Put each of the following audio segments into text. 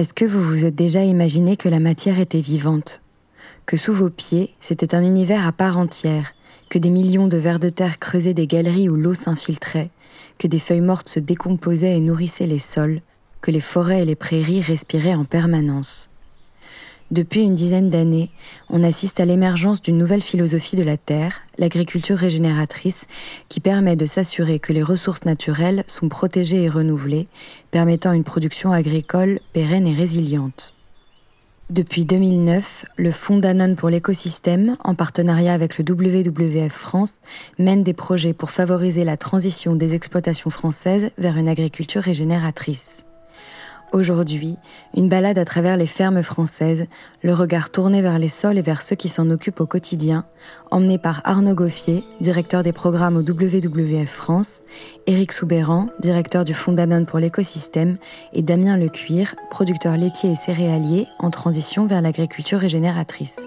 Est-ce que vous vous êtes déjà imaginé que la matière était vivante? Que sous vos pieds, c'était un univers à part entière, que des millions de vers de terre creusaient des galeries où l'eau s'infiltrait, que des feuilles mortes se décomposaient et nourrissaient les sols, que les forêts et les prairies respiraient en permanence. Depuis une dizaine d'années, on assiste à l'émergence d'une nouvelle philosophie de la Terre, l'agriculture régénératrice, qui permet de s'assurer que les ressources naturelles sont protégées et renouvelées, permettant une production agricole pérenne et résiliente. Depuis 2009, le Fonds Danone pour l'écosystème, en partenariat avec le WWF France, mène des projets pour favoriser la transition des exploitations françaises vers une agriculture régénératrice. Aujourd'hui, une balade à travers les fermes françaises, le regard tourné vers les sols et vers ceux qui s'en occupent au quotidien, emmené par Arnaud Goffier, directeur des programmes au WWF France, Éric Soubéran, directeur du Fonds Danone pour l'écosystème, et Damien Lecuir, producteur laitier et céréalier en transition vers l'agriculture régénératrice.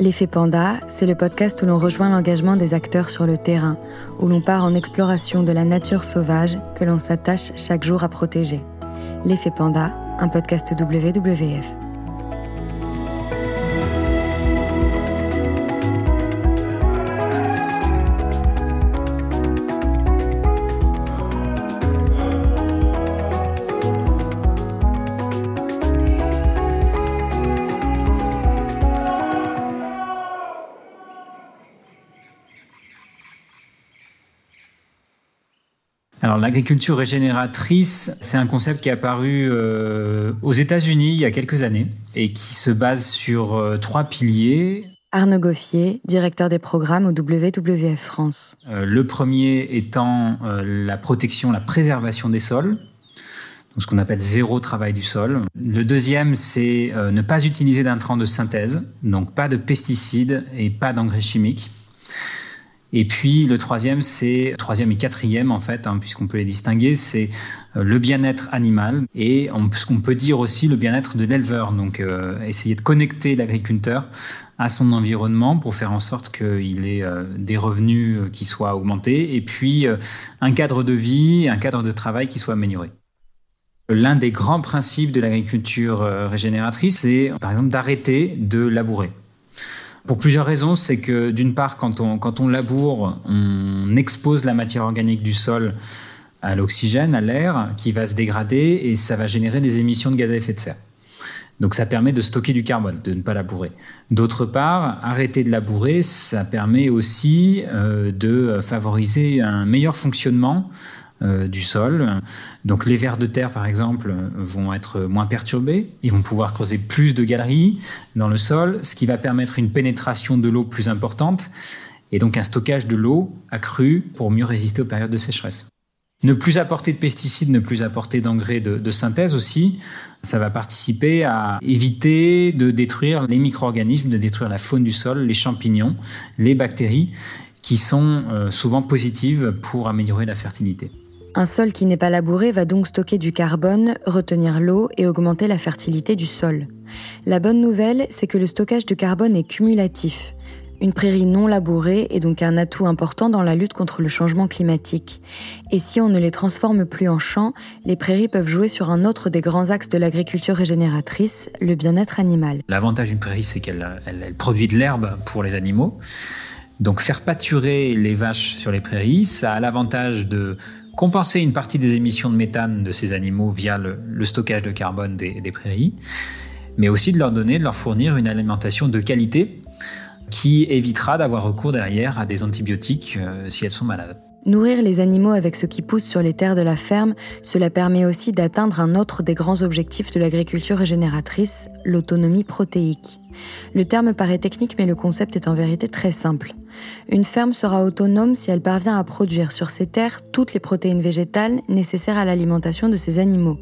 L'effet Panda, c'est le podcast où l'on rejoint l'engagement des acteurs sur le terrain, où l'on part en exploration de la nature sauvage que l'on s'attache chaque jour à protéger. L'effet Panda, un podcast WWF. Alors l'agriculture régénératrice, c'est un concept qui est apparu euh, aux États-Unis il y a quelques années et qui se base sur euh, trois piliers. Arnaud Goffier, directeur des programmes au WWF France. Euh, le premier étant la protection, la préservation des sols, donc ce qu'on appelle zéro travail du sol. Le deuxième, c'est ne pas utiliser d'intrants de synthèse, donc pas de pesticides et pas d'engrais chimiques. Et puis le troisième, c'est troisième et quatrième en fait, hein, puisqu'on peut les distinguer, c'est euh, le bien-être animal et ce qu'on peut dire aussi le bien-être de l'éleveur. Donc euh, essayer de connecter l'agriculteur à son environnement pour faire en sorte qu'il ait euh, des revenus qui soient augmentés et puis un cadre de vie, un cadre de travail qui soit amélioré. L'un des grands principes de l'agriculture régénératrice, c'est par exemple d'arrêter de labourer. Pour plusieurs raisons, c'est que d'une part, quand on, quand on laboure, on expose la matière organique du sol à l'oxygène, à l'air, qui va se dégrader et ça va générer des émissions de gaz à effet de serre. Donc ça permet de stocker du carbone, de ne pas labourer. D'autre part, arrêter de labourer, ça permet aussi euh, de favoriser un meilleur fonctionnement euh, du sol. Donc les vers de terre, par exemple, vont être moins perturbés. Ils vont pouvoir creuser plus de galeries dans le sol, ce qui va permettre une pénétration de l'eau plus importante et donc un stockage de l'eau accru pour mieux résister aux périodes de sécheresse. Ne plus apporter de pesticides, ne plus apporter d'engrais de, synthèse aussi, ça va participer à éviter de détruire les micro-organismes, de détruire la faune du sol, les champignons, les bactéries, qui sont euh, souvent positives pour améliorer la fertilité. Un sol qui n'est pas labouré va donc stocker du carbone, retenir l'eau et augmenter la fertilité du sol. La bonne nouvelle, c'est que le stockage de carbone est cumulatif. Une prairie non labourée est donc un atout important dans la lutte contre le changement climatique. Et si on ne les transforme plus en champs, les prairies peuvent jouer sur un autre des grands axes de l'agriculture régénératrice, le bien-être animal. L'avantage d'une prairie, c'est qu'elle produit de l'herbe pour les animaux. Donc faire pâturer les vaches sur les prairies, ça a l'avantage de compenser une partie des émissions de méthane de ces animaux via le, stockage de carbone des, prairies, mais aussi de leur donner, de leur fournir une alimentation de qualité qui évitera d'avoir recours derrière à des antibiotiques euh, si elles sont malades. Nourrir les animaux avec ce qui pousse sur les terres de la ferme, cela permet aussi d'atteindre un autre des grands objectifs de l'agriculture régénératrice, l'autonomie protéique. Le terme paraît technique mais le concept est en vérité très simple. Une ferme sera autonome si elle parvient à produire sur ses terres toutes les protéines végétales nécessaires à l'alimentation de ses animaux.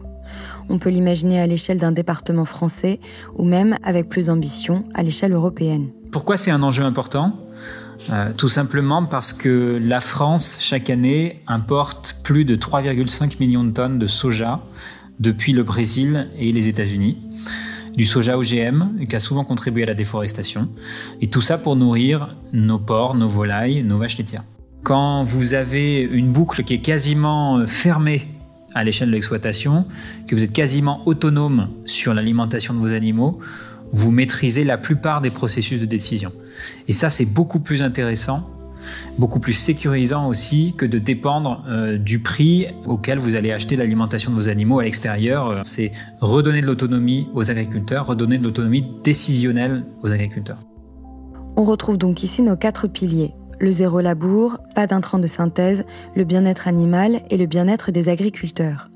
On peut l'imaginer à l'échelle d'un département français ou même, avec plus d'ambition, à l'échelle européenne. Pourquoi c'est un enjeu important? Euh, tout simplement parce que la France, chaque année, importe plus de 3,5 millions de tonnes de soja depuis le Brésil et les États-Unis. Du soja OGM qui a souvent contribué à la déforestation. Et tout ça pour nourrir nos porcs, nos volailles, nos vaches laitières. Quand vous avez une boucle qui est quasiment fermée à l'échelle de l'exploitation, que vous êtes quasiment autonome sur l'alimentation de vos animaux, vous maîtrisez la plupart des processus de décision. Et ça, c'est beaucoup plus intéressant, beaucoup plus sécurisant aussi que de dépendre euh, du prix auquel vous allez acheter l'alimentation de vos animaux à l'extérieur. Euh, c'est redonner de l'autonomie aux agriculteurs, redonner de l'autonomie décisionnelle aux agriculteurs. On retrouve donc ici nos quatre piliers. Le zéro labour, pas d'intrants de synthèse, le bien-être animal et le bien-être des agriculteurs.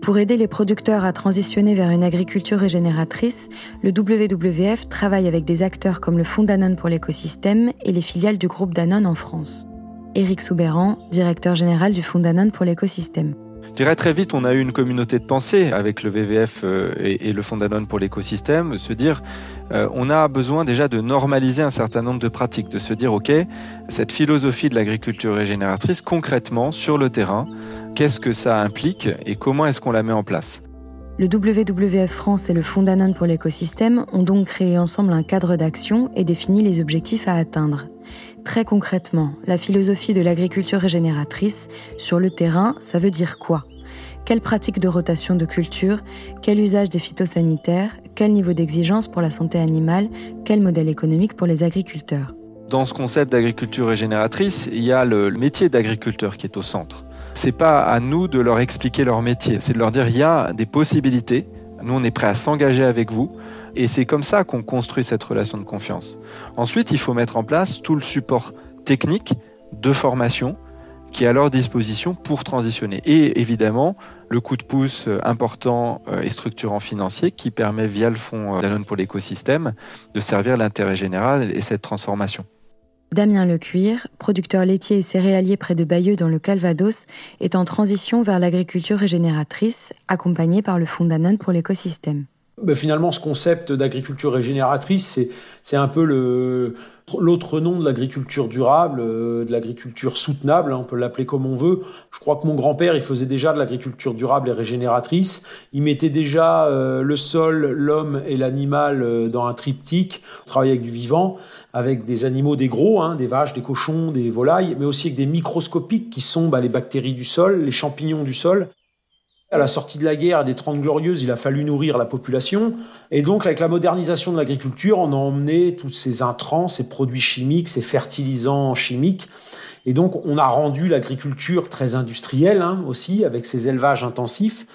Pour aider les producteurs à transitionner vers une agriculture régénératrice, le WWF travaille avec des acteurs comme le Fonds Danone pour l'écosystème et les filiales du groupe Danone en France. Éric Soubéran, directeur général du Fonds Danone pour l'écosystème. Je dirais très vite, on a eu une communauté de pensée avec le VVF euh, et, le Fonds Danone pour l'écosystème, se dire, euh, on a besoin déjà de normaliser un certain nombre de pratiques, de se dire, OK, cette philosophie de l'agriculture régénératrice, concrètement, sur le terrain, qu'est-ce que ça implique et comment est-ce qu'on la met en place? Le WWF France et le Fonds Danone pour l'écosystème ont donc créé ensemble un cadre d'action et défini les objectifs à atteindre. Très concrètement, la philosophie de l'agriculture régénératrice, sur le terrain, ça veut dire quoi? Quelle pratique de rotation de culture? Quel usage des phytosanitaires? Quel niveau d'exigence pour la santé animale? Quel modèle économique pour les agriculteurs? Dans ce concept d'agriculture régénératrice, il y a le métier d'agriculteur qui est au centre. C'est pas à nous de leur expliquer leur métier, c'est de leur dire il y a des possibilités. Nous, on est prêt à s'engager avec vous. Et c'est comme ça qu'on construit cette relation de confiance. Ensuite, il faut mettre en place tout le support technique de formation qui est à leur disposition pour transitionner. Et évidemment, le coup de pouce important euh, et structurant financier qui permet via le fonds euh, Danone pour l'écosystème de servir l'intérêt général et cette transformation. Damien Lecuir, producteur laitier et céréalier près de Bayeux dans le Calvados, est en transition vers l'agriculture régénératrice, accompagné par le Fonds Danone pour l'écosystème. Ben, finalement, ce concept d'agriculture régénératrice, c'est un peu l'autre nom de l'agriculture durable, euh, de l'agriculture soutenable, hein, on peut l'appeler comme on veut. Je crois que mon grand-père, il faisait déjà de l'agriculture durable et régénératrice. Il mettait déjà euh, le sol, l'homme et l'animal euh, dans un triptyque. On travaillait avec du vivant, avec des animaux, des gros, hein, des vaches, des cochons, des volailles, mais aussi avec des microscopiques qui sont bah, les bactéries du sol, les champignons du sol. À la sortie de la guerre et des Trente Glorieuses, il a fallu nourrir la population. Et donc, avec la modernisation de l'agriculture, on a emmené tous ces intrants, ces produits chimiques, ces fertilisants chimiques. Et donc, on a rendu l'agriculture très industrielle hein, aussi, avec ces élevages intensifs.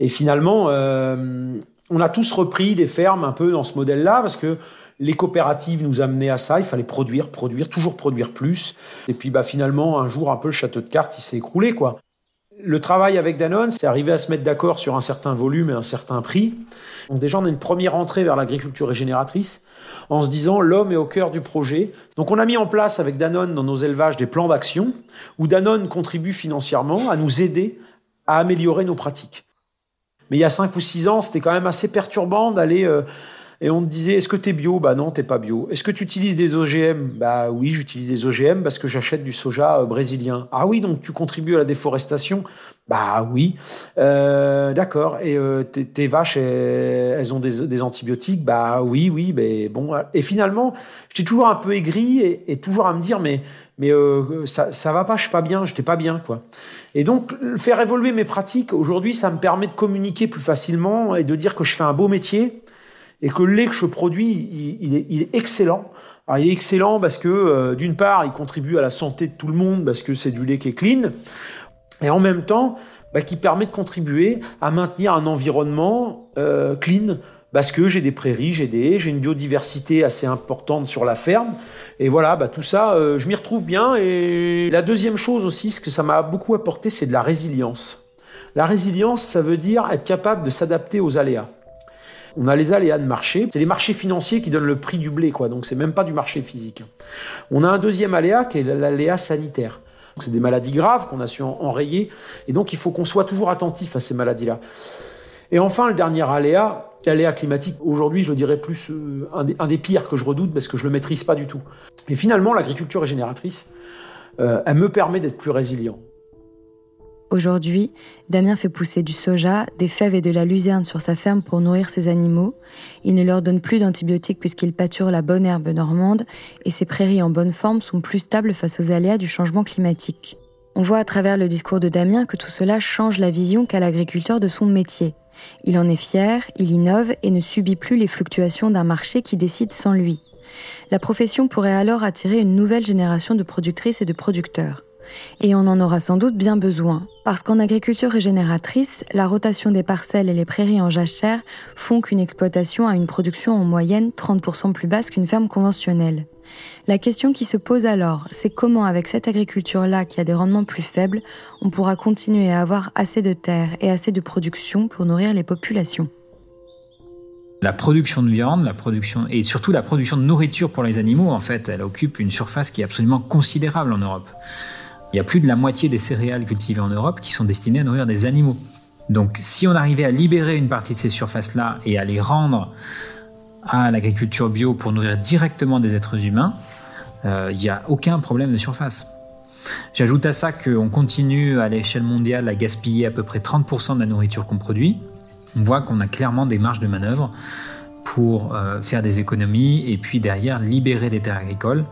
Et finalement, euh, on a tous repris des fermes un peu dans ce modèle-là, parce que les coopératives nous amenaient à ça. Il fallait produire, produire, toujours produire plus. Et puis, bah, finalement, un jour, un peu le château de cartes, il s'est écroulé, quoi. Le travail avec Danone, c'est arriver à se mettre d'accord sur un certain volume et un certain prix. Donc déjà, on a une première entrée vers l'agriculture régénératrice en se disant l'homme est au cœur du projet. Donc on a mis en place avec Danone dans nos élevages des plans d'action où Danone contribue financièrement à nous aider à améliorer nos pratiques. Mais il y a cinq ou six ans, c'était quand même assez perturbant d'aller euh, et on te disait est-ce que tu es bio? Bah non, t'es pas bio. Est-ce que tu utilises des OGM Bah oui, j'utilise des OGM parce que j'achète du soja euh, brésilien. Ah oui, donc tu contribues à la déforestation? Bah oui. Euh, D'accord. Et euh, tes, vaches, elles, ont des, des, antibiotiques? Bah oui, oui. Mais bon. Et finalement, j'étais toujours un peu aigri et, et, toujours à me dire mais mais euh, ça ça va pas, je suis pas bien, j'étais pas bien quoi. Et donc faire évoluer mes pratiques aujourd'hui, ça me permet de communiquer plus facilement et de dire que je fais un beau métier et que le lait que je produis, il, est, excellent. Alors, il est excellent parce que, euh, d'une part, il contribue à la santé de tout le monde parce que c'est du lait qui est clean, et en même temps, bah, qui permet de contribuer à maintenir un environnement euh, clean parce que j'ai des prairies, j'ai des j'ai une biodiversité assez importante sur la ferme. Et voilà, bah, tout ça, euh, je m'y retrouve bien. Et la deuxième chose aussi, ce que ça m'a beaucoup apporté, c'est de la résilience. La résilience, ça veut dire être capable de s'adapter aux aléas. On a les aléas de marché. C'est les marchés financiers qui donnent le prix du blé, quoi. Donc c'est même pas du marché physique. On a un deuxième aléa qui est l'aléa sanitaire. C'est des maladies graves qu'on a su enrayer. Et donc il faut qu'on soit toujours attentif à ces maladies-là. Et enfin, le dernier aléa, l'aléa climatique. Aujourd'hui, je le dirais plus euh, un, des, pires que je redoute parce que je le maîtrise pas du tout. Et finalement, l'agriculture régénératrice, euh, elle me permet d'être plus résilient. Aujourd'hui, Damien fait pousser du soja, des fèves et de la luzerne sur sa ferme pour nourrir ses animaux. Il ne leur donne plus d'antibiotiques puisqu'il pâture la bonne herbe normande et ses prairies en bonne forme sont plus stables face aux aléas du changement climatique. On voit à travers le discours de Damien que tout cela change la vision qu'a l'agriculteur de son métier. Il en est fier, il innove et ne subit plus les fluctuations d'un marché qui décide sans lui. La profession pourrait alors attirer une nouvelle génération de productrices et de producteurs. Et on en aura sans doute bien besoin, parce qu'en agriculture régénératrice, la rotation des parcelles et les prairies en jachère font qu'une exploitation a une production en moyenne 30% plus basse qu'une ferme conventionnelle. La question qui se pose alors, c'est comment avec cette agriculture-là qui a des rendements plus faibles, on pourra continuer à avoir assez de terre et assez de production pour nourrir les populations. La production de viande, la production et surtout la production de nourriture pour les animaux, en fait, elle occupe une surface qui est absolument considérable en Europe. Il y a plus de la moitié des céréales cultivées en Europe qui sont destinées à nourrir des animaux. Donc si on arrivait à libérer une partie de ces surfaces-là et à les rendre à l'agriculture bio pour nourrir directement des êtres humains, euh, il n'y a aucun problème de surface. J'ajoute à ça qu'on continue à l'échelle mondiale à gaspiller à peu près 30% de la nourriture qu'on produit. On voit qu'on a clairement des marges de manœuvre pour euh, faire des économies et puis derrière libérer des terres agricoles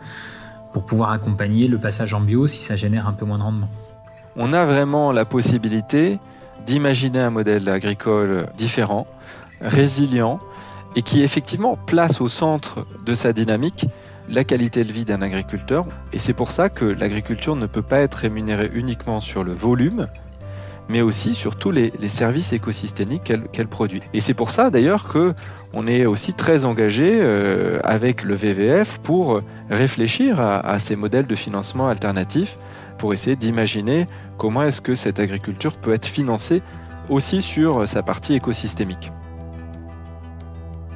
pour pouvoir accompagner le passage en bio si ça génère un peu moins de rendement. On a vraiment la possibilité d'imaginer un modèle agricole différent, résilient, et qui effectivement place au centre de sa dynamique la qualité de vie d'un agriculteur. Et c'est pour ça que l'agriculture ne peut pas être rémunérée uniquement sur le volume, mais aussi sur tous les, services écosystémiques qu'elle produit. Et c'est pour ça d'ailleurs que on est aussi très engagé euh, avec le VVF pour réfléchir à, ces modèles de financement alternatifs, pour essayer d'imaginer comment est-ce que cette agriculture peut être financée aussi sur sa partie écosystémique.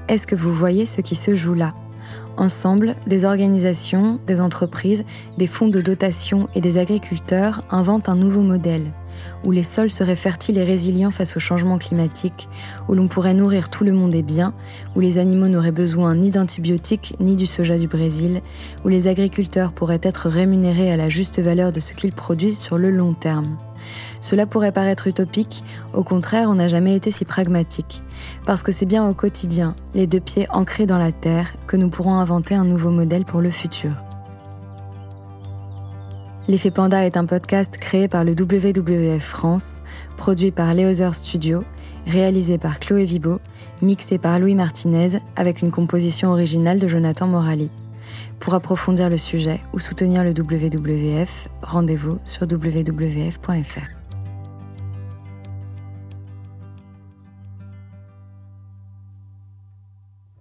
Est-ce que vous voyez ce qui se joue là? Ensemble, des organisations, des entreprises, des fonds de dotation et des agriculteurs inventent un nouveau modèle où les sols seraient fertiles et résilients face au changement climatique, où l'on pourrait nourrir tout le monde et bien, où les animaux n'auraient besoin ni d'antibiotiques ni du soja du Brésil, où les agriculteurs pourraient être rémunérés à la juste valeur de ce qu'ils produisent sur le long terme. Cela pourrait paraître utopique, au contraire, on n'a jamais été si pragmatique, parce que c'est bien au quotidien, les deux pieds ancrés dans la terre, que nous pourrons inventer un nouveau modèle pour le futur. L'effet Panda est un podcast créé par le WWF France, produit par Leozer Studio, réalisé par Chloé Vibo, mixé par Louis Martinez avec une composition originale de Jonathan Morali. Pour approfondir le sujet ou soutenir le WWF, rendez-vous sur wwf.fr.